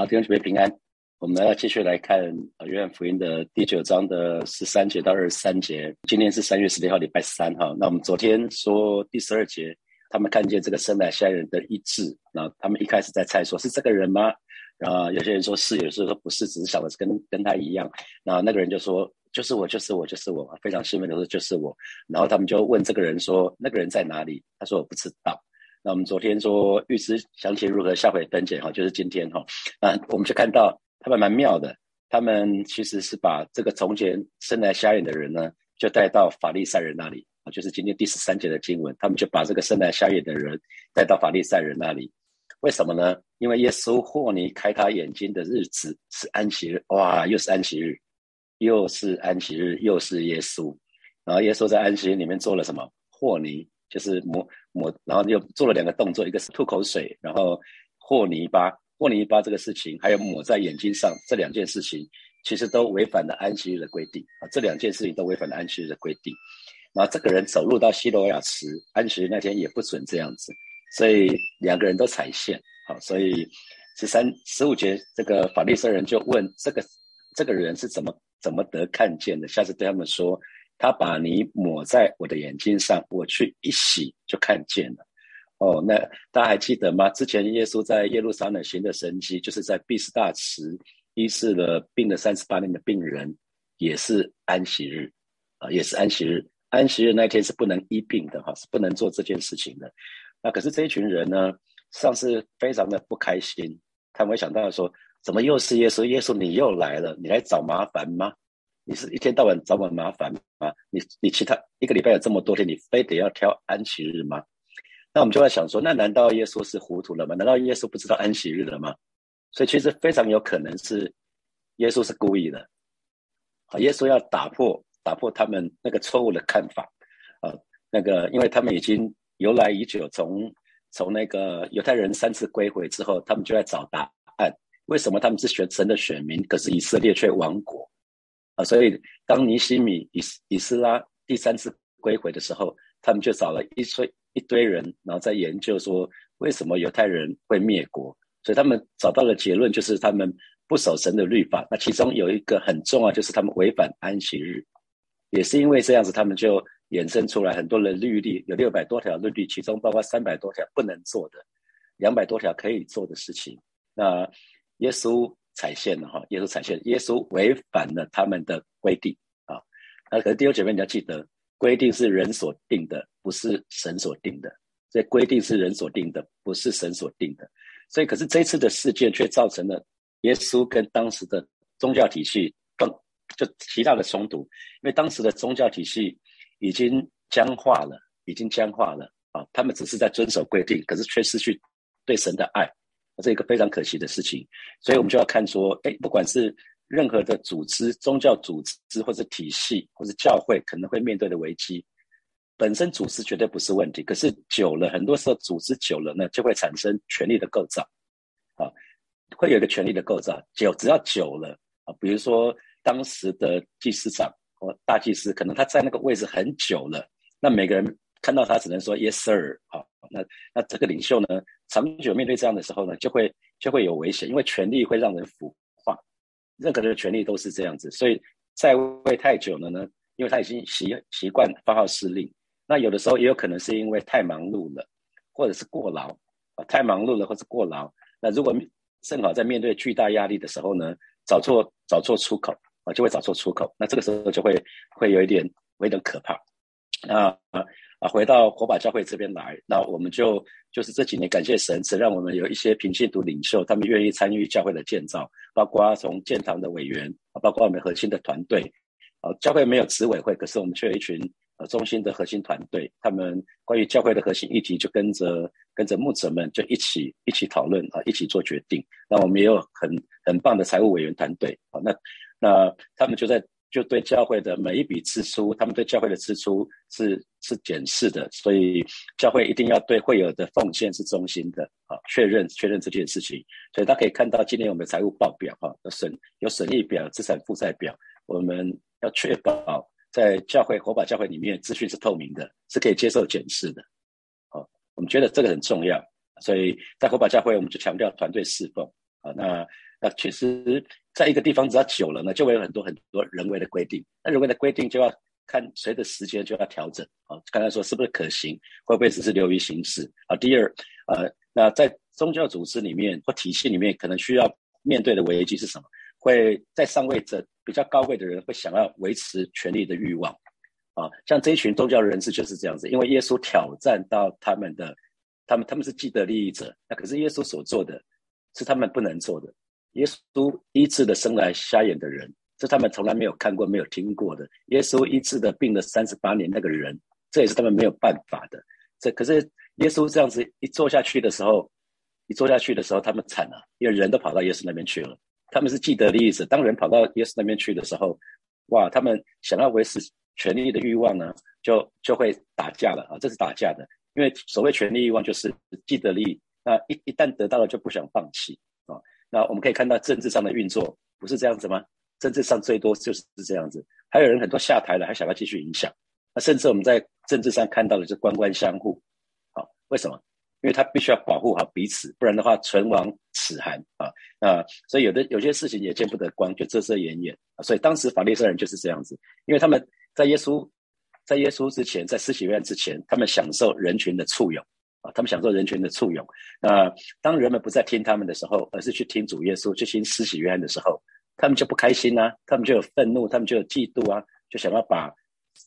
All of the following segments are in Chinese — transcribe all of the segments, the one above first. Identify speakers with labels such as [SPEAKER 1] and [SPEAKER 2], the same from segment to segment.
[SPEAKER 1] 好，弟兄姊妹平安。我们要继续来看《约翰福音》的第九章的十三节到二十三节。今天是三月十六号，礼拜三哈。那我们昨天说第十二节，他们看见这个生来下人的医治，那他们一开始在猜，说是这个人吗？然后有些人说是，有时候说不是，只是想的是跟跟他一样。然后那个人就说：“就是我，就是我，就是我。”非常兴奋的说：“就是我。”然后他们就问这个人说：“那个人在哪里？”他说：“我不知道。”那我们昨天说预知详情如何，下回登检哈，就是今天哈。那我们就看到他们蛮妙的，他们其实是把这个从前生来瞎眼的人呢，就带到法利赛人那里啊，就是今天第十三节的经文，他们就把这个生来瞎眼的人带到法利赛人那里。为什么呢？因为耶稣霍尼开他眼睛的日子是安息日，哇，又是安息日，又是安息日，又是耶稣。然后耶稣在安息日里面做了什么？霍尼。就是抹抹，然后又做了两个动作，一个是吐口水，然后和泥巴，和泥巴这个事情，还有抹在眼睛上这两件事情，其实都违反了安息日的规定啊。这两件事情都违反了安息日的规定。然后这个人走入到西罗亚池，安息日那天也不准这样子，所以两个人都踩线。好，所以十三十五节这个法利赛人就问这个这个人是怎么怎么得看见的？下次对他们说。他把泥抹在我的眼睛上，我去一洗就看见了。哦，那大家还记得吗？之前耶稣在耶路撒冷行的神迹，就是在毕斯大池医治了病了三十八年的病人，也是安息日啊，也是安息日。安息日那天是不能医病的哈，是不能做这件事情的。那可是这一群人呢，上次非常的不开心，他们会想到说，怎么又是耶稣？耶稣你又来了，你来找麻烦吗？你是一天到晚找我麻烦吗？你你其他一个礼拜有这么多天，你非得要挑安息日吗？那我们就在想说，那难道耶稣是糊涂了吗？难道耶稣不知道安息日了吗？所以其实非常有可能是耶稣是故意的，啊，耶稣要打破打破他们那个错误的看法，啊，那个因为他们已经由来已久，从从那个犹太人三次归回之后，他们就在找答案，为什么他们是选神的选民，可是以色列却亡国？所以，当尼西米以以斯拉第三次归回的时候，他们就找了一堆一堆人，然后在研究说为什么犹太人会灭国。所以他们找到了结论，就是他们不守神的律法。那其中有一个很重要，就是他们违反安息日。也是因为这样子，他们就衍生出来很多的律例，有六百多条律例，其中包括三百多条不能做的，两百多条可以做的事情。那耶稣。踩线了哈，耶稣踩线，耶稣违反了他们的规定啊。那可是弟兄姐妹你要记得，规定是人所定的，不是神所定的。这规定是人所定的，不是神所定的。所以，可是这次的事件却造成了耶稣跟当时的宗教体系更就极大的冲突，因为当时的宗教体系已经僵化了，已经僵化了啊。他们只是在遵守规定，可是却失去对神的爱。这一个非常可惜的事情，所以我们就要看说，哎，不管是任何的组织、宗教组织或者体系或者教会，可能会面对的危机，本身组织绝对不是问题，可是久了，很多时候组织久了呢，就会产生权力的构造，啊，会有一个权力的构造，久只要久了啊，比如说当时的祭司长或大祭司，可能他在那个位置很久了，那每个人看到他只能说 Yes sir，好，那那这个领袖呢？长久面对这样的时候呢，就会就会有危险，因为权力会让人腐化，任何的权力都是这样子。所以在位太久了呢，因为他已经习习惯发号施令，那有的时候也有可能是因为太忙碌了，或者是过劳啊，太忙碌了或者过劳。那如果正好在面对巨大压力的时候呢，找错找错出口啊，就会找错出口。那这个时候就会会有一点有点可怕。啊啊，回到火把教会这边来，那我们就。就是这几年，感谢神，只让我们有一些平信徒领袖，他们愿意参与教会的建造，包括从建堂的委员，包括我们核心的团队。啊，教会没有执委会，可是我们却有一群呃中心的核心团队，他们关于教会的核心议题，就跟着跟着牧者们就一起一起讨论啊，一起做决定。那我们也有很很棒的财务委员团队啊，那那他们就在。就对教会的每一笔支出，他们对教会的支出是是检视的，所以教会一定要对会有的奉献是忠心的啊，确认确认这件事情。所以大家可以看到，今年我们的财务报表哈，有损有损益表、资产负债表，我们要确保在教会火把教会里面资讯是透明的，是可以接受检视的。好，我们觉得这个很重要，所以在火把教会，我们就强调团队侍奉啊。那那确实，在一个地方只要久了呢，就会有很多很多人为的规定。那人为的规定就要看随着时间就要调整啊。刚才说是不是可行，会不会只是流于形式啊？第二，呃，那在宗教组织里面或体系里面，可能需要面对的危机是什么？会在上位者比较高位的人会想要维持权力的欲望。啊，像这一群宗教人士就是这样子，因为耶稣挑战到他们的，他们他们是既得利益者，那可是耶稣所做的是他们不能做的。耶稣医治的生来瞎眼的人，是他们从来没有看过、没有听过的。耶稣医治的病了三十八年那个人，这也是他们没有办法的。这可是耶稣这样子一做下去的时候，一做下去的时候，他们惨了，因为人都跑到耶稣那边去了。他们是既得利益者，当人跑到耶稣那边去的时候，哇，他们想要维持。权力的欲望呢，就就会打架了啊！这是打架的，因为所谓权力欲望就是既得利益，那一一旦得到了就不想放弃。那我们可以看到政治上的运作不是这样子吗？政治上最多就是这样子，还有人很多下台了还想要继续影响，那甚至我们在政治上看到的是官官相护，好，为什么？因为他必须要保护好彼此，不然的话唇亡齿寒啊。那所以有的有些事情也见不得光，就遮遮掩掩啊。所以当时法利赛人就是这样子，因为他们。在耶稣，在耶稣之前，在施洗约翰之前，他们享受人群的簇拥啊，他们享受人群的簇拥。那当人们不再听他们的时候，而是去听主耶稣，去听施洗约翰的时候，他们就不开心啊，他们就有愤怒，他们就有嫉妒啊，就想要把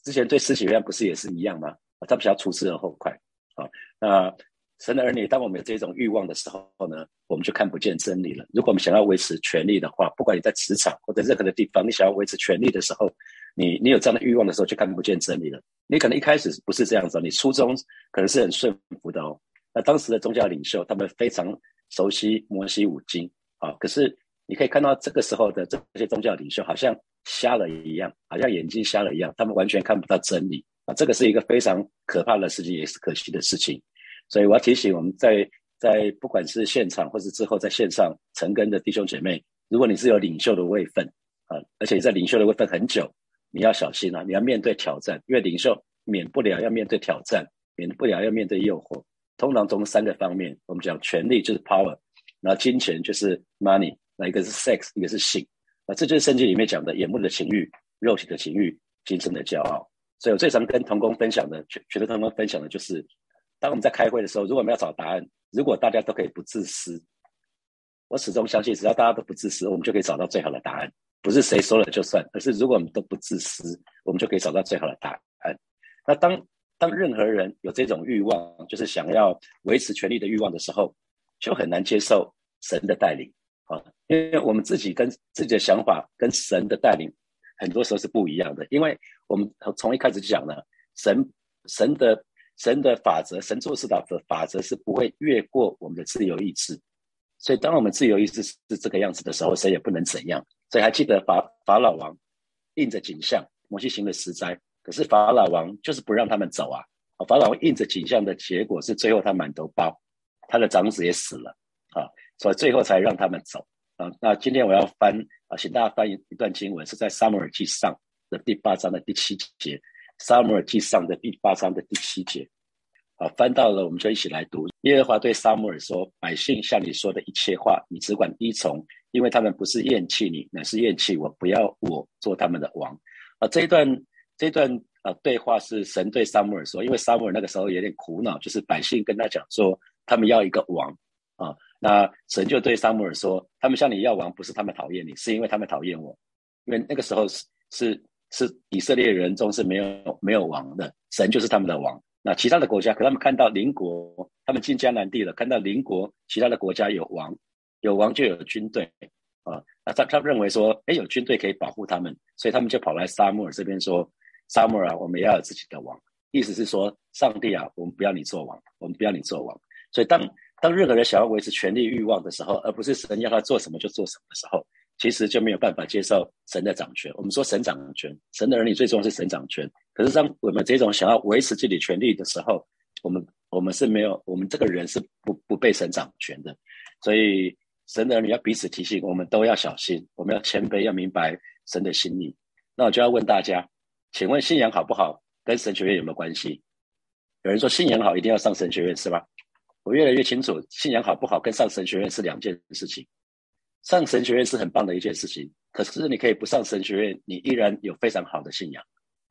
[SPEAKER 1] 之前对施洗约翰不是也是一样吗？他们想要除之而后快啊。那神的儿女，当我们有这种欲望的时候呢，我们就看不见真理了。如果我们想要维持权力的话，不管你在职场或者任何的地方，你想要维持权力的时候，你你有这样的欲望的时候，就看不见真理了。你可能一开始不是这样子，你初衷可能是很顺服的哦。那当时的宗教领袖，他们非常熟悉摩西五经啊。可是你可以看到这个时候的这些宗教领袖，好像瞎了一样，好像眼睛瞎了一样，他们完全看不到真理啊。这个是一个非常可怕的事情，也是可惜的事情。所以我要提醒我们在在不管是现场或是之后在线上成根的弟兄姐妹，如果你是有领袖的位分啊，而且在领袖的位分很久。你要小心啊！你要面对挑战，因为领袖免不了要面对挑战，免不了要面对诱惑。通常从三个方面，我们讲权力就是 power，然后金钱就是 money，那一个是 sex，一个是性。那这就是圣经里面讲的眼目的情欲、肉体的情欲、精神的骄傲。所以我最常跟同工分享的，全全的同工分享的就是，当我们在开会的时候，如果我们要找答案，如果大家都可以不自私，我始终相信，只要大家都不自私，我们就可以找到最好的答案。不是谁说了就算，而是如果我们都不自私，我们就可以找到最好的答案。那当当任何人有这种欲望，就是想要维持权力的欲望的时候，就很难接受神的带领啊，因为我们自己跟自己的想法跟神的带领很多时候是不一样的。因为我们从一开始就讲了，神神的神的法则，神做事的法则是不会越过我们的自由意志。所以，当我们自由意志是这个样子的时候，谁也不能怎样。所以，还记得法法老王印着景象，摩西行了十灾，可是法老王就是不让他们走啊。法老王印着景象的结果是，最后他满头包，他的长子也死了啊，所以最后才让他们走啊。那今天我要翻啊，请大家翻一一段经文，是在撒母耳记上的第八章的第七节，撒母耳记上的第八章的第七节。啊，翻到了，我们就一起来读。耶和华对撒母耳说：“百姓向你说的一切话，你只管依从，因为他们不是厌弃你，乃是厌弃我，不要我做他们的王。”啊，这一段这一段啊对话是神对撒母耳说，因为撒母耳那个时候有点苦恼，就是百姓跟他讲说，他们要一个王啊。那神就对撒母耳说：“他们向你要王，不是他们讨厌你，是因为他们讨厌我，因为那个时候是是是以色列人中是没有没有王的，神就是他们的王。”那其他的国家，可他们看到邻国，他们进迦南地了，看到邻国其他的国家有王，有王就有军队啊。那他他认为说，哎，有军队可以保护他们，所以他们就跑来沙漠这边说：“沙漠啊，我们要有自己的王。”意思是说，上帝啊，我们不要你做王，我们不要你做王。所以当当任何人想要维持权力欲望的时候，而不是神要他做什么就做什么的时候。其实就没有办法接受神的掌权。我们说神掌权，神的儿女最重要是神掌权。可是当我们这种想要维持自己权利的时候，我们我们是没有，我们这个人是不不被神掌权的。所以神的儿女要彼此提醒，我们都要小心，我们要谦卑，要明白神的心意。那我就要问大家，请问信仰好不好，跟神学院有没有关系？有人说信仰好一定要上神学院是吧？我越来越清楚，信仰好不好跟上神学院是两件事情。上神学院是很棒的一件事情，可是你可以不上神学院，你依然有非常好的信仰。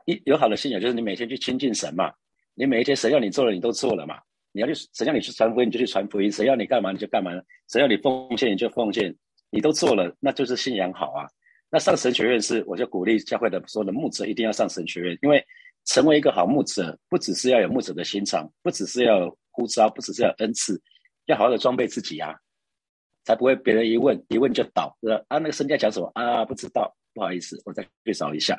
[SPEAKER 1] 一有好的信仰，就是你每天去亲近神嘛。你每一天神要你做的，你都做了嘛。你要去神要你去传福音，你就去传福音；神要你干嘛，你就干嘛。神要你奉献，你就奉献。你都做了，那就是信仰好啊。那上神学院是，我就鼓励教会的所有的牧者一定要上神学院，因为成为一个好牧者，不只是要有牧者的心肠，不只是要有呼召，不只是要有恩赐，要好好的装备自己啊。才不会别人一问一问就倒，啊，那个圣家讲什么啊？不知道，不好意思，我再去找一下。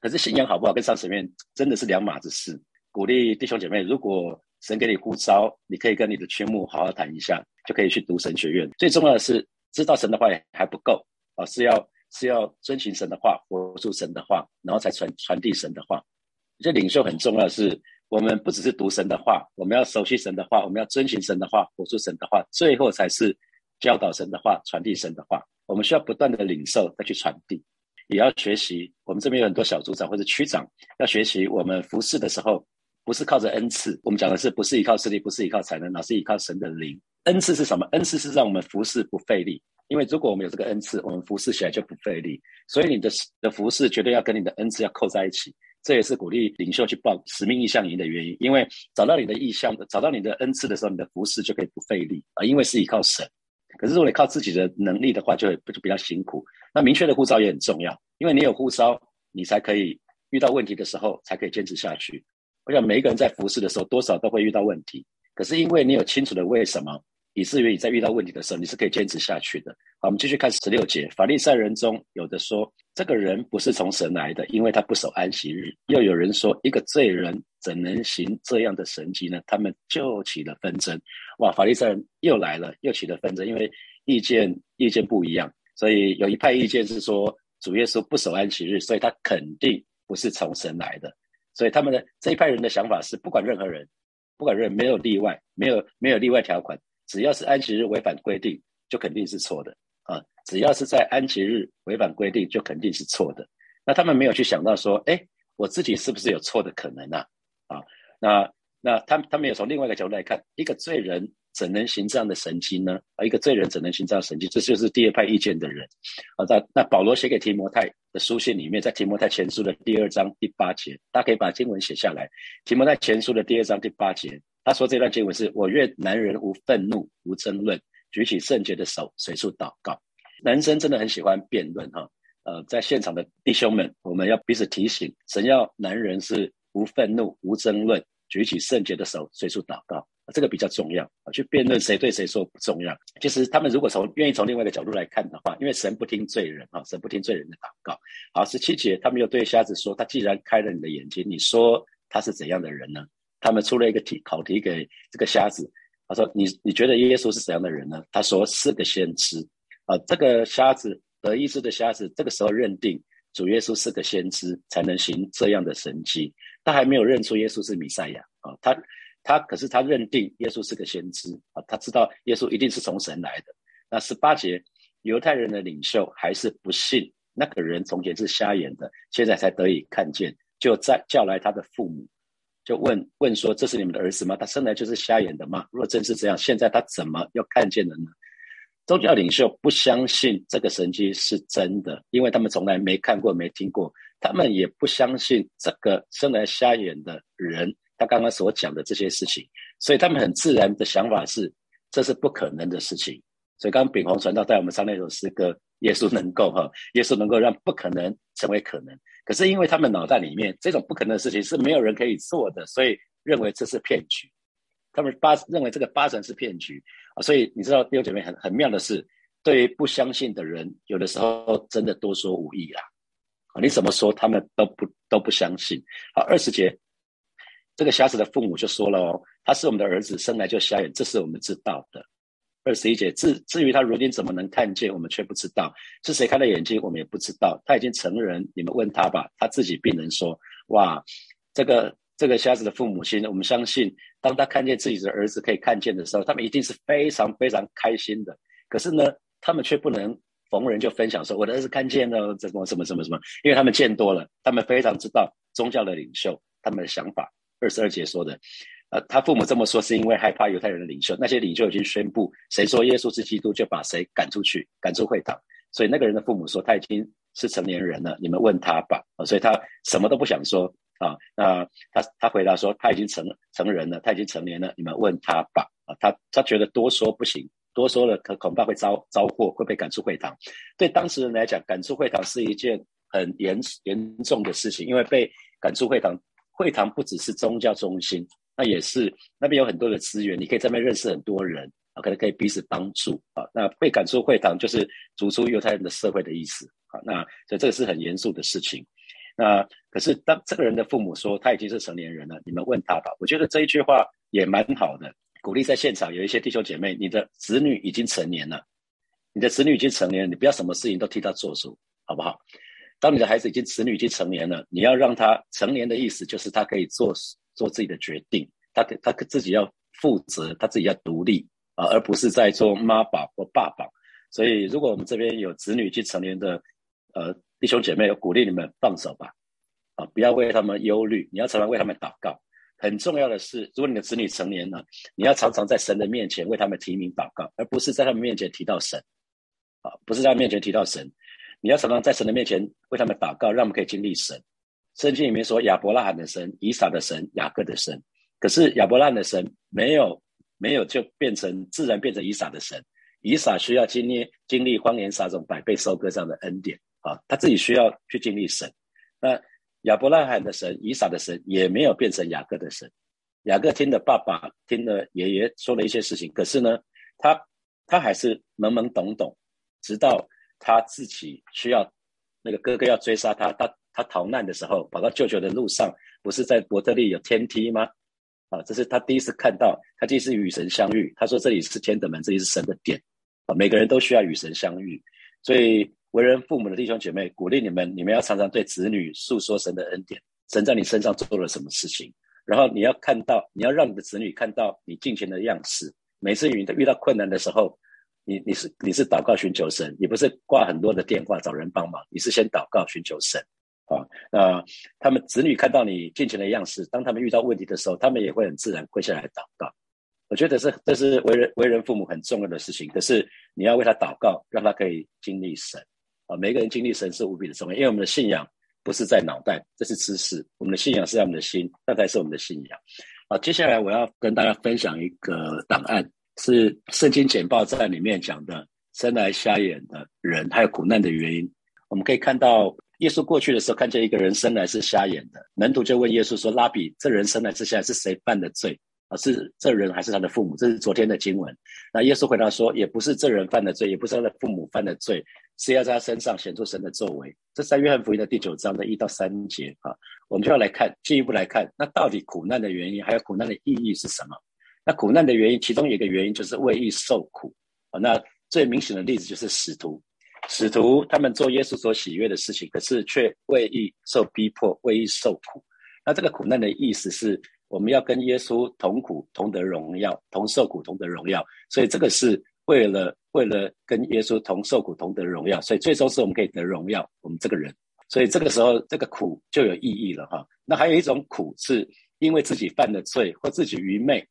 [SPEAKER 1] 可是信仰好不好跟上神面真的是两码子事。鼓励弟兄姐妹，如果神给你呼召，你可以跟你的群牧好好谈一下，就可以去读神学院。最重要的是知道神的话还不够啊，是要是要遵循神的话，活出神的话，然后才传传递神的话。这领袖很重要是，我们不只是读神的话，我们要熟悉神的话，我们要遵循神的话，活出神的话，最后才是。教导神的话，传递神的话，我们需要不断的领受再去传递，也要学习。我们这边有很多小组长或者区长，要学习我们服侍的时候，不是靠着恩赐。我们讲的是不是依靠势力，不是依靠才能，而是依靠神的灵。恩赐是什么？恩赐是让我们服侍不费力。因为如果我们有这个恩赐，我们服侍起来就不费力。所以你的的服侍绝对要跟你的恩赐要扣在一起。这也是鼓励领袖去报使命意向营的原因。因为找到你的意向，找到你的恩赐的时候，你的服侍就可以不费力啊，因为是依靠神。可是如果你靠自己的能力的话，就会就比较辛苦。那明确的护照也很重要，因为你有护照，你才可以遇到问题的时候才可以坚持下去。我想每一个人在服侍的时候，多少都会遇到问题。可是因为你有清楚的为什么。以至于你在遇到问题的时候，你是可以坚持下去的。好，我们继续看十六节。法利赛人中有的说，这个人不是从神来的，因为他不守安息日。又有人说，一个罪人怎能行这样的神迹呢？他们就起了纷争。哇，法利赛人又来了，又起了纷争，因为意见意见不一样，所以有一派意见是说主耶稣不守安息日，所以他肯定不是从神来的。所以他们的这一派人的想法是，不管任何人，不管任没有例外，没有没有例外条款。只要是安息日违反规定，就肯定是错的啊！只要是在安息日违反规定，就肯定是错的。那他们没有去想到说，哎，我自己是不是有错的可能啊？啊，那那他他们也从另外一个角度来看，一个罪人怎能行这样的神迹呢？啊，一个罪人怎能行这样的神迹？这就是第二派意见的人啊。那那保罗写给提摩太的书信里面，在提摩太前书的第二章第八节，大家可以把经文写下来。提摩太前书的第二章第八节。他说这段经文是我愿男人无愤怒无争论，举起圣洁的手随处祷告。男生真的很喜欢辩论哈，呃，在现场的弟兄们，我们要彼此提醒，神要男人是无愤怒无争论，举起圣洁的手随处祷告，这个比较重要啊。去辩论谁对谁错不重要。其实他们如果从愿意从另外一个角度来看的话，因为神不听罪人啊，神不听罪人的祷告。好，十七节他们又对瞎子说：“他既然开了你的眼睛，你说他是怎样的人呢？”他们出了一个题考题给这个瞎子，他说：“你你觉得耶稣是怎样的人呢？”他说：“是个先知。”啊，这个瞎子得医治的瞎子，这个时候认定主耶稣是个先知，才能行这样的神迹。他还没有认出耶稣是弥赛亚啊，他他可是他认定耶稣是个先知啊，他知道耶稣一定是从神来的。那十八节，犹太人的领袖还是不信那个人从前是瞎眼的，现在才得以看见，就在叫来他的父母。就问问说：“这是你们的儿子吗？他生来就是瞎眼的吗？如果真是这样，现在他怎么又看见了呢？”宗教领袖不相信这个神迹是真的，因为他们从来没看过、没听过。他们也不相信这个生来瞎眼的人他刚刚所讲的这些事情，所以他们很自然的想法是这是不可能的事情。所以刚刚炳宏传道带我们唱那首诗歌：“耶稣能够哈，耶稣能够让不可能成为可能。”可是因为他们脑袋里面这种不可能的事情是没有人可以做的，所以认为这是骗局。他们八认为这个八成是骗局啊，所以你知道弟兄姐妹很很妙的是，对于不相信的人，有的时候真的多说无益啦。啊，你怎么说他们都不都不相信。好，二十节，这个瞎子的父母就说了哦，他是我们的儿子，生来就瞎眼，这是我们知道的。二十一节，至至于他如今怎么能看见，我们却不知道是谁开了眼睛，我们也不知道。他已经成人，你们问他吧，他自己必能说。哇，这个这个瞎子的父母亲，我们相信，当他看见自己的儿子可以看见的时候，他们一定是非常非常开心的。可是呢，他们却不能逢人就分享说，我的儿子看见了怎么什么什么什么，因为他们见多了，他们非常知道宗教的领袖他们的想法。二十二节说的，呃，他父母这么说是因为害怕犹太人的领袖，那些领袖已经宣布，谁说耶稣是基督，就把谁赶出去，赶出会堂。所以那个人的父母说，他已经是成年人了，你们问他吧。所以他什么都不想说啊。那他他回答说，他已经成成人了，他已经成年了，你们问他吧。啊，他他觉得多说不行，多说了可恐怕会遭遭祸，会被赶出会堂。对当事人来讲，赶出会堂是一件很严严重的事情，因为被赶出会堂，会堂不只是宗教中心。那也是那边有很多的资源，你可以在那边认识很多人啊，可能可以彼此帮助啊。那被赶出会堂就是逐出犹太人的社会的意思啊。那所以这个是很严肃的事情。那可是当这个人的父母说他已经是成年人了，你们问他吧。我觉得这一句话也蛮好的，鼓励在现场有一些弟兄姐妹，你的子女已经成年了，你的子女已经成年，你不要什么事情都替他做主，好不好？当你的孩子已经子女已经成年了，你要让他成年的意思就是他可以做。做自己的决定，他他自己要负责，他自己要独立啊，而不是在做妈宝或爸爸。所以，如果我们这边有子女及成年的呃弟兄姐妹，鼓励你们放手吧，啊，不要为他们忧虑，你要常常为他们祷告。很重要的是，如果你的子女成年了，你要常常在神的面前为他们提名祷告，而不是在他们面前提到神啊，不是在面前提到神，你要常常在神的面前为他们祷告，让我们可以经历神。圣经里面说亚伯拉罕的神、以撒的神、雅各的神，可是亚伯拉罕的神没有没有就变成自然变成以撒的神，以撒需要经历经历荒年撒种、百倍收割这样的恩典啊，他自己需要去经历神。那亚伯拉罕的神、以撒的神也没有变成雅各的神，雅各听了爸爸、听了爷爷说了一些事情，可是呢，他他还是懵懵懂懂，直到他自己需要那个哥哥要追杀他，他。他逃难的时候，跑到舅舅的路上，不是在伯特利有天梯吗？啊，这是他第一次看到，他第一次与神相遇。他说这里是天的门，这里是神的殿。啊，每个人都需要与神相遇，所以为人父母的弟兄姐妹，鼓励你们，你们要常常对子女诉说神的恩典，神在你身上做了什么事情。然后你要看到，你要让你的子女看到你敬虔的样式。每次遇到遇到困难的时候，你你是你是祷告寻求神，你不是挂很多的电话找人帮忙，你是先祷告寻求神。啊，那他们子女看到你尽情的样式，当他们遇到问题的时候，他们也会很自然跪下来祷告。我觉得是这是为人为人父母很重要的事情。可是你要为他祷告，让他可以经历神。啊，每个人经历神是无比的重要，因为我们的信仰不是在脑袋，这是知识。我们的信仰是在我们的心，那才是我们的信仰。啊，接下来我要跟大家分享一个档案，是圣经简报在里面讲的生来瞎眼的人还有苦难的原因。我们可以看到。耶稣过去的时候，看见一个人生来是瞎眼的，门徒就问耶稣说：“拉比，这人生来是瞎，是谁犯的罪啊？是这人还是他的父母？”这是昨天的经文。那耶稣回答说：“也不是这人犯的罪，也不是他的父母犯的罪，是要在他身上显出神的作为。”这在约翰福音的第九章的一到三节啊，我们就要来看进一步来看，那到底苦难的原因，还有苦难的意义是什么？那苦难的原因，其中有一个原因就是为义受苦啊。那最明显的例子就是使徒。使徒他们做耶稣所喜悦的事情，可是却为义受逼迫，为义受苦。那这个苦难的意思是，我们要跟耶稣同苦，同得荣耀；同受苦，同得荣耀。所以这个是为了为了跟耶稣同受苦，同得荣耀。所以最终是我们可以得荣耀，我们这个人。所以这个时候，这个苦就有意义了哈。那还有一种苦，是因为自己犯的罪或自己愚昧。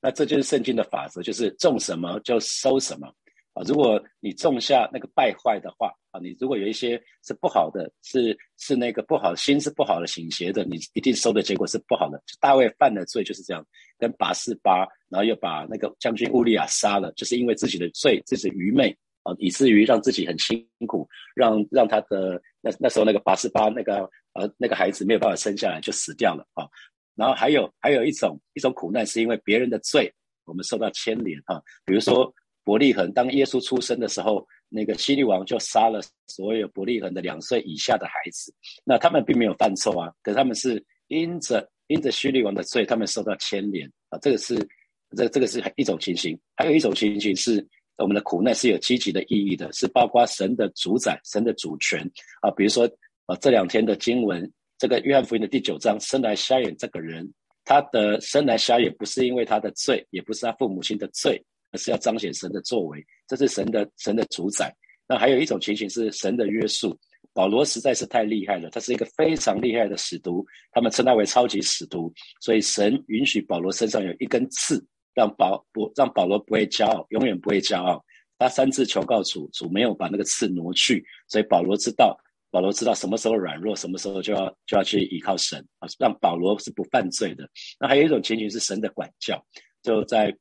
[SPEAKER 1] 那这就是圣经的法则，就是种什么就收什么。啊，如果你种下那个败坏的话，你如果有一些是不好的，是是那个不好心是不好的行邪的，你一定收的结果是不好的。大卫犯的罪就是这样，跟拔示巴，然后又把那个将军乌利亚杀了，就是因为自己的罪，自己愚昧啊，以至于让自己很辛苦，让让他的那那时候那个拔示巴那个呃那个孩子没有办法生下来就死掉了啊。然后还有还有一种一种苦难是因为别人的罪，我们受到牵连啊，比如说。伯利恒，当耶稣出生的时候，那个希律王就杀了所有伯利恒的两岁以下的孩子。那他们并没有犯错啊，可他们是因着因着希律王的罪，他们受到牵连啊。这个是这这个是一种情形，还有一种情形是我们的苦难是有积极的意义的，是包括神的主宰、神的主权啊。比如说啊，这两天的经文，这个约翰福音的第九章，生来瞎眼这个人，他的生来瞎眼不是因为他的罪，也不是他父母亲的罪。是要彰显神的作为，这是神的神的主宰。那还有一种情形是神的约束。保罗实在是太厉害了，他是一个非常厉害的使徒，他们称他为超级使徒，所以神允许保罗身上有一根刺，让保不让保罗不会骄傲，永远不会骄傲。他三次求告主，主没有把那个刺挪去，所以保罗知道，保罗知道什么时候软弱，什么时候就要就要去依靠神啊，让保罗是不犯罪的。那还有一种情形是神的管教，就在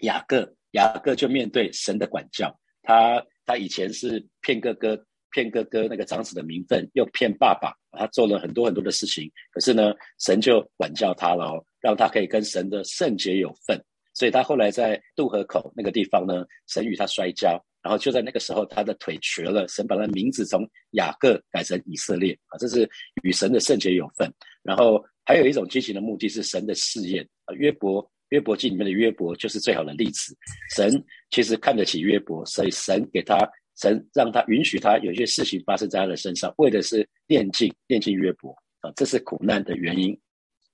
[SPEAKER 1] 雅各，雅各就面对神的管教，他他以前是骗哥哥，骗哥哥那个长子的名分，又骗爸爸，他做了很多很多的事情，可是呢，神就管教他了哦，让他可以跟神的圣洁有份。所以他后来在渡河口那个地方呢，神与他摔跤，然后就在那个时候，他的腿瘸了。神把他名字从雅各改成以色列啊，这是与神的圣洁有份。然后还有一种畸形的目的是神的试验啊。约伯约伯记里面的约伯就是最好的例子。神其实看得起约伯，所以神给他神让他允许他有些事情发生在他的身上，为的是炼净炼净约伯啊，这是苦难的原因。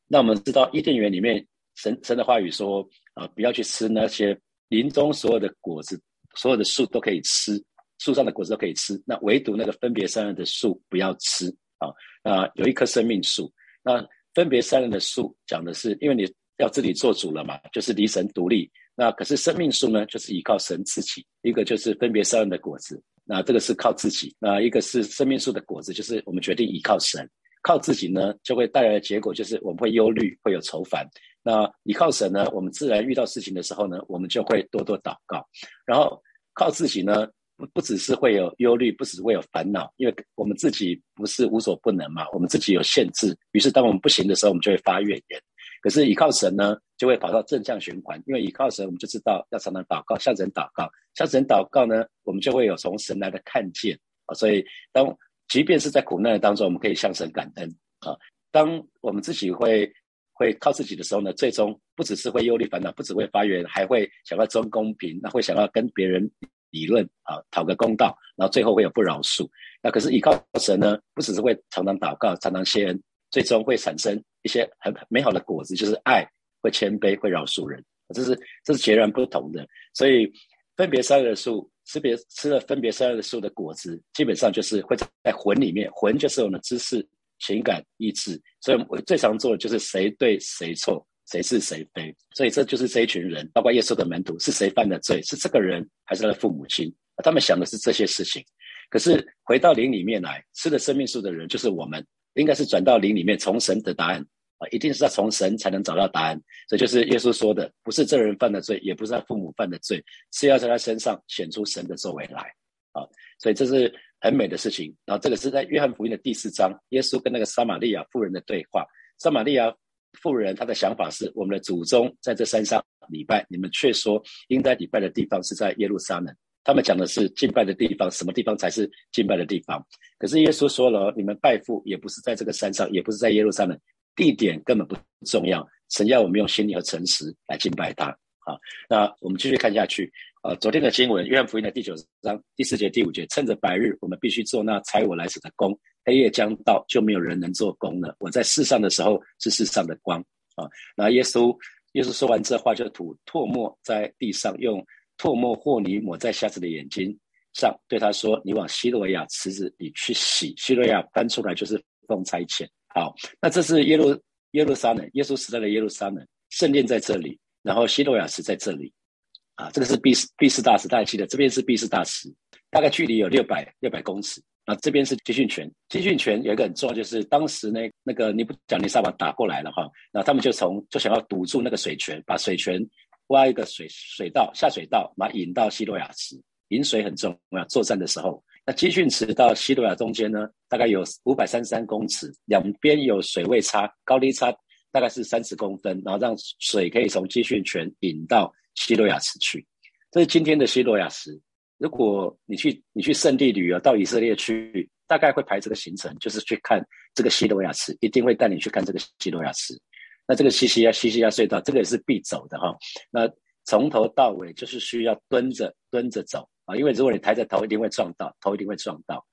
[SPEAKER 1] 那我们知道伊甸园里面神神的话语说。啊，不要去吃那些林中所有的果子，所有的树都可以吃，树上的果子都可以吃。那唯独那个分别三人的树不要吃啊。那有一棵生命树，那分别三人的树讲的是，因为你要自己做主了嘛，就是离神独立。那可是生命树呢，就是依靠神自己。一个就是分别三人的果子，那这个是靠自己。那一个是生命树的果子，就是我们决定依靠神。靠自己呢，就会带来的结果就是我们会忧虑，会有愁烦。那依靠神呢？我们自然遇到事情的时候呢，我们就会多多祷告。然后靠自己呢，不不只是会有忧虑，不只是会有烦恼，因为我们自己不是无所不能嘛，我们自己有限制。于是当我们不行的时候，我们就会发怨言。可是依靠神呢，就会跑到正向循环，因为依靠神，我们就知道要常常祷告，向神祷告，向神祷告呢，我们就会有从神来的看见啊。所以当即便是在苦难的当中，我们可以向神感恩啊。当我们自己会。会靠自己的时候呢，最终不只是会忧虑烦恼，不只会发愿，还会想要争公平，那会想要跟别人理论啊，讨个公道，然后最后会有不饶恕。那可是依靠神呢，不只是会常常祷告，常常谢恩，最终会产生一些很美好的果子，就是爱，会谦卑，会饶恕人。这是这是截然不同的。所以分别善恶的树，吃别吃了分别善恶的树的果子，基本上就是会在魂里面，魂就是我们的知识。情感意志，所以我最常做的就是谁对谁错，谁是谁非。所以这就是这一群人，包括耶稣的门徒，是谁犯的罪？是这个人还是他的父母亲？他们想的是这些事情。可是回到灵里面来，吃了生命树的人就是我们，应该是转到灵里面，从神的答案啊，一定是要从神才能找到答案。这就是耶稣说的，不是这人犯的罪，也不是他父母犯的罪，是要在他身上显出神的作为来啊。所以这是。很美的事情，然后这个是在约翰福音的第四章，耶稣跟那个撒玛利亚妇人的对话。撒玛利亚妇人她的想法是：我们的祖宗在这山上礼拜，你们却说应该礼拜的地方是在耶路撒冷。他们讲的是敬拜的地方，什么地方才是敬拜的地方？可是耶稣说了，你们拜父也不是在这个山上，也不是在耶路撒冷，地点根本不重要。神要我们用心灵和诚实来敬拜他。好，那我们继续看下去。呃，昨天的经文，约翰福音的第九章第四节、第五节，趁着白日，我们必须做那差我来时的工；黑夜将到，就没有人能做工了。我在世上的时候是世上的光啊。那耶稣，耶稣说完这话，就吐唾沫在地上，用唾沫和泥抹在瞎子的眼睛上，对他说：“你往希罗亚池子里去洗。”希罗亚搬出来就是奉差遣。好，那这是耶路耶路撒冷，耶稣时代的耶路撒冷，圣殿在这里，然后希罗亚池在这里。啊，这个是毕士毕士大池，大家记得这边是毕士大池，大概距离有六百六百公尺。啊，这边是集训泉，基训泉有一个很重要，就是当时呢那个尼布甲尼撒把打过来了哈，那他们就从就想要堵住那个水泉，把水泉挖一个水水道下水道，把引到西罗亚池，引水很重要。作战的时候，那基训池到西罗亚中间呢，大概有五百三十三公尺，两边有水位差，高低差大概是三十公分，然后让水可以从基训泉引到。希罗亚池去，这是今天的希罗亚池。如果你去你去圣地旅游到以色列去，大概会排这个行程，就是去看这个希罗亚池，一定会带你去看这个希罗亚池。那这个西西亚西西亚隧道，这个也是必走的哈。那从头到尾就是需要蹲着蹲着走啊，因为如果你抬着头，一定会撞到，头一定会撞到。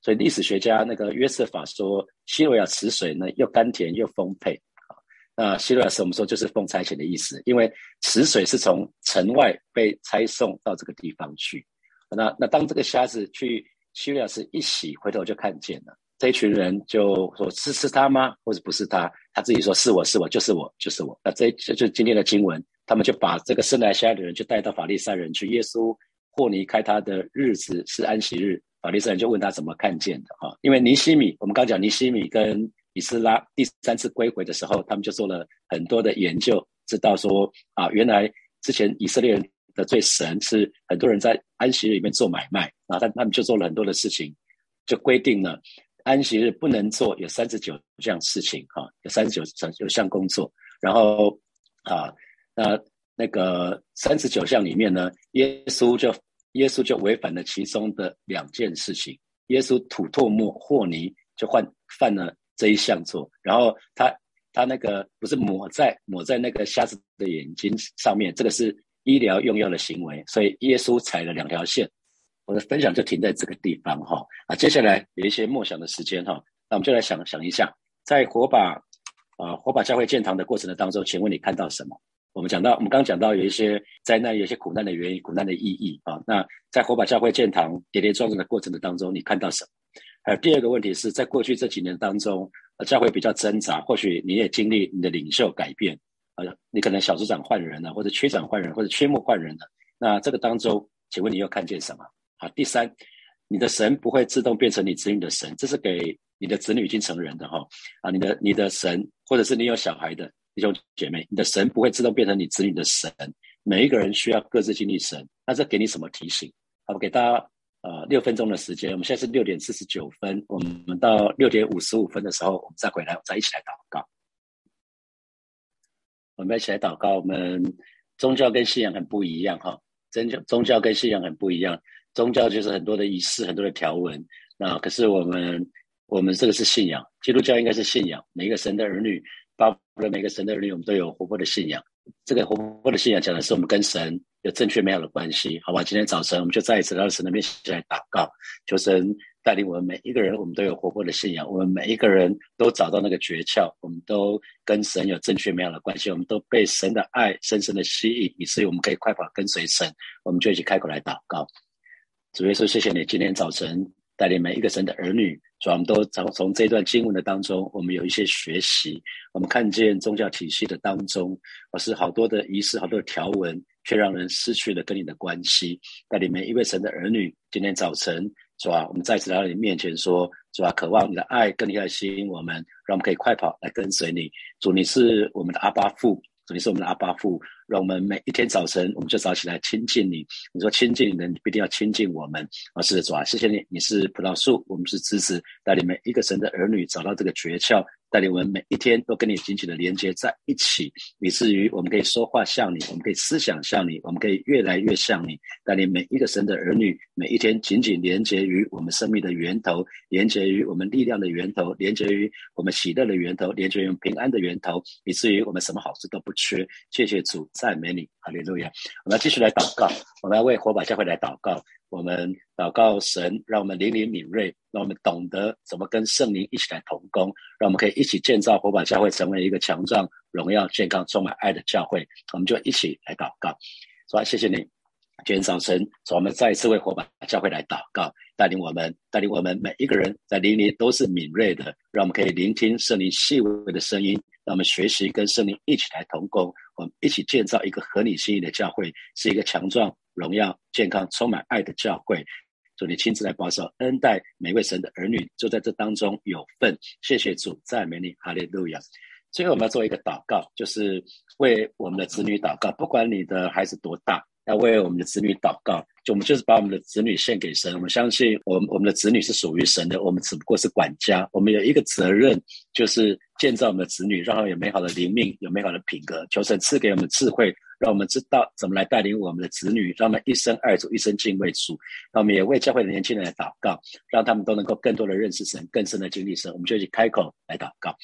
[SPEAKER 1] 所以历史学家那个约瑟法说，希罗亚池水呢又甘甜又丰沛啊。那希罗亚斯我们说就是奉差遣的意思，因为池水是从城外被差送到这个地方去。那那当这个瞎子去希律老师一洗回头就看见了，这群人就说是是他吗？或者不是他？他自己说是我是我就是我就是我。那这这就今天的经文，他们就把这个生来下来的人就带到法利赛人去。耶稣或离开他的日子是安息日，法利赛人就问他怎么看见的哈？因为尼西米，我们刚讲尼西米跟以斯拉第三次归回的时候，他们就做了很多的研究，知道说啊，原来之前以色列人。的最神是很多人在安息日里面做买卖，然后他他们就做了很多的事情，就规定了安息日不能做有三十九项事情哈，有三十九有项工作，然后啊那那个三十九项里面呢，耶稣就耶稣就违反了其中的两件事情，耶稣吐唾沫和泥就犯犯了这一项错，然后他他那个不是抹在抹在那个瞎子的眼睛上面，这个是。医疗用药的行为，所以耶稣踩了两条线。我的分享就停在这个地方哈啊，接下来有一些默想的时间哈，那我们就来想想一下，在火把啊火把教会建堂的过程的当中，请问你看到什么？我们讲到，我们刚刚讲到有一些灾难，有一些苦难的原因，苦难的意义啊。那在火把教会建堂跌跌撞撞的过程的当中，你看到什么？还有第二个问题是在过去这几年当中，教会比较挣扎，或许你也经历你的领袖改变。啊，你可能小组长换人了，或者区长换人，或者区牧换人了。那这个当中，请问你又看见什么？好，第三，你的神不会自动变成你子女的神，这是给你的子女已经成人的哈。啊，你的你的神，或者是你有小孩的弟兄姐妹，你的神不会自动变成你子女的神。每一个人需要各自经历神。那这给你什么提醒？好，给大家呃六分钟的时间。我们现在是六点四十九分，我们到六点五十五分的时候，我们再回来，我们再一起来祷告。我们一起来祷告。我们宗教跟信仰很不一样，哈，宗教宗教跟信仰很不一样。宗教就是很多的仪式，很多的条文。那可是我们，我们这个是信仰。基督教应该是信仰，每一个神的儿女，包括每个神的儿女，我们都有活泼的信仰。这个活泼的信仰讲的是我们跟神有正确美好的关系，好吧？今天早晨我们就再一次到神的面前来祷告，求神。带领我们每一个人，我们都有活泼的信仰。我们每一个人都找到那个诀窍，我们都跟神有正确美好的关系。我们都被神的爱深深的吸引，以至于我们可以快跑跟随神。我们就一起开口来祷告。主耶稣，谢谢你今天早晨带领每一个神的儿女，主我们都从从这段经文的当中，我们有一些学习。我们看见宗教体系的当中，而是好多的仪式、好多的条文，却让人失去了跟你的关系。带领每一位神的儿女，今天早晨。是吧？我们再次来到你面前说，是吧？渴望你的爱更加的吸引我们，让我们可以快跑来跟随你。主，你是我们的阿巴父，主，你是我们的阿巴父，让我们每一天早晨我们就早起来亲近你。你说亲近你的，你必定要亲近我们。啊，是的，主啊，谢谢你，你是葡萄树，我们是枝子，带领每一个神的儿女找到这个诀窍。带领我们每一天都跟你紧紧的连接在一起，以至于我们可以说话像你，我们可以思想像你，我们可以越来越像你。带领每一个神的儿女，每一天紧紧连接于我们生命的源头，连接于我们力量的源头，连接于我们喜乐的源头，连接于平安的源头，以至于我们什么好事都不缺。谢谢主，赞美你，哈利路亚！我们继续来祷告，我们要为火把教会来祷告。我们祷告神，让我们灵灵敏锐，让我们懂得怎么跟圣灵一起来同工，让我们可以一起建造火把教会，成为一个强壮、荣耀、健康、充满爱的教会。我们就一起来祷告，说谢谢你，今天早晨，我们再一次为火把教会来祷告，带领我们，带领我们每一个人在灵里都是敏锐的，让我们可以聆听圣灵细微的声音，让我们学习跟圣灵一起来同工，我们一起建造一个合你心意的教会，是一个强壮。荣耀、健康、充满爱的教会，主你亲自来保守、恩待每位神的儿女，就在这当中有份。谢谢主，赞美你，哈利路亚。最后我们要做一个祷告，就是为我们的子女祷告。不管你的孩子多大，要为我们的子女祷告。就我们就是把我们的子女献给神。我们相信，我们我们的子女是属于神的。我们只不过是管家。我们有一个责任，就是建造我们的子女，让他们有美好的灵命，有美好的品格。求神赐给我们智慧。让我们知道怎么来带领我们的子女，让他们一生爱主，一生敬畏主。让我们也为教会的年轻人来祷告，让他们都能够更多的认识神，更深的经历神。我们就一起开口来祷告，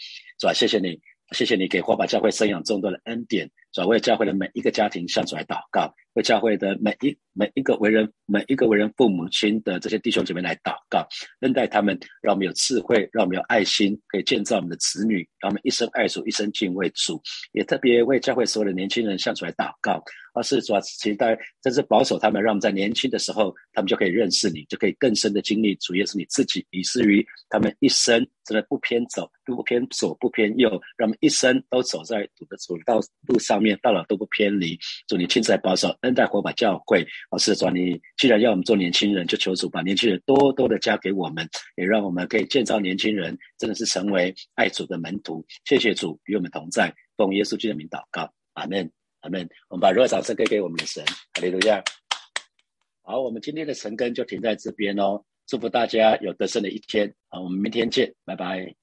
[SPEAKER 1] 是吧？谢谢你，谢谢你给火把教会生养众多的恩典。主为教会的每一个家庭向主来祷告，为教会的每一每一个为人每一个为人父母亲的这些弟兄姐妹来祷告，恩待他们，让我们有智慧，让我们有爱心，可以建造我们的子女，让我们一生爱主，一生敬畏主。也特别为教会所有的年轻人向主来祷告，而是主要期待，真是保守他们，让我们在年轻的时候，他们就可以认识你，就可以更深的经历主耶稣你自己，以至于他们一生真的不偏走，不偏左，不偏右，让我们一生都走在主的主道路上面，到老都不偏离。祝你亲自来保守，恩待火把教会。我是主，你既然要我们做年轻人，就求主把年轻人多多的加给我们，也让我们可以建造年轻人，真的是成为爱主的门徒。谢谢主与我们同在，奉耶稣基督的名祷告，阿门，阿门。我们把热掌声给给我们的神，哈利路亚。好，我们今天的晨更就停在这边哦。祝福大家有得胜的一天。好，我们明天见，拜拜。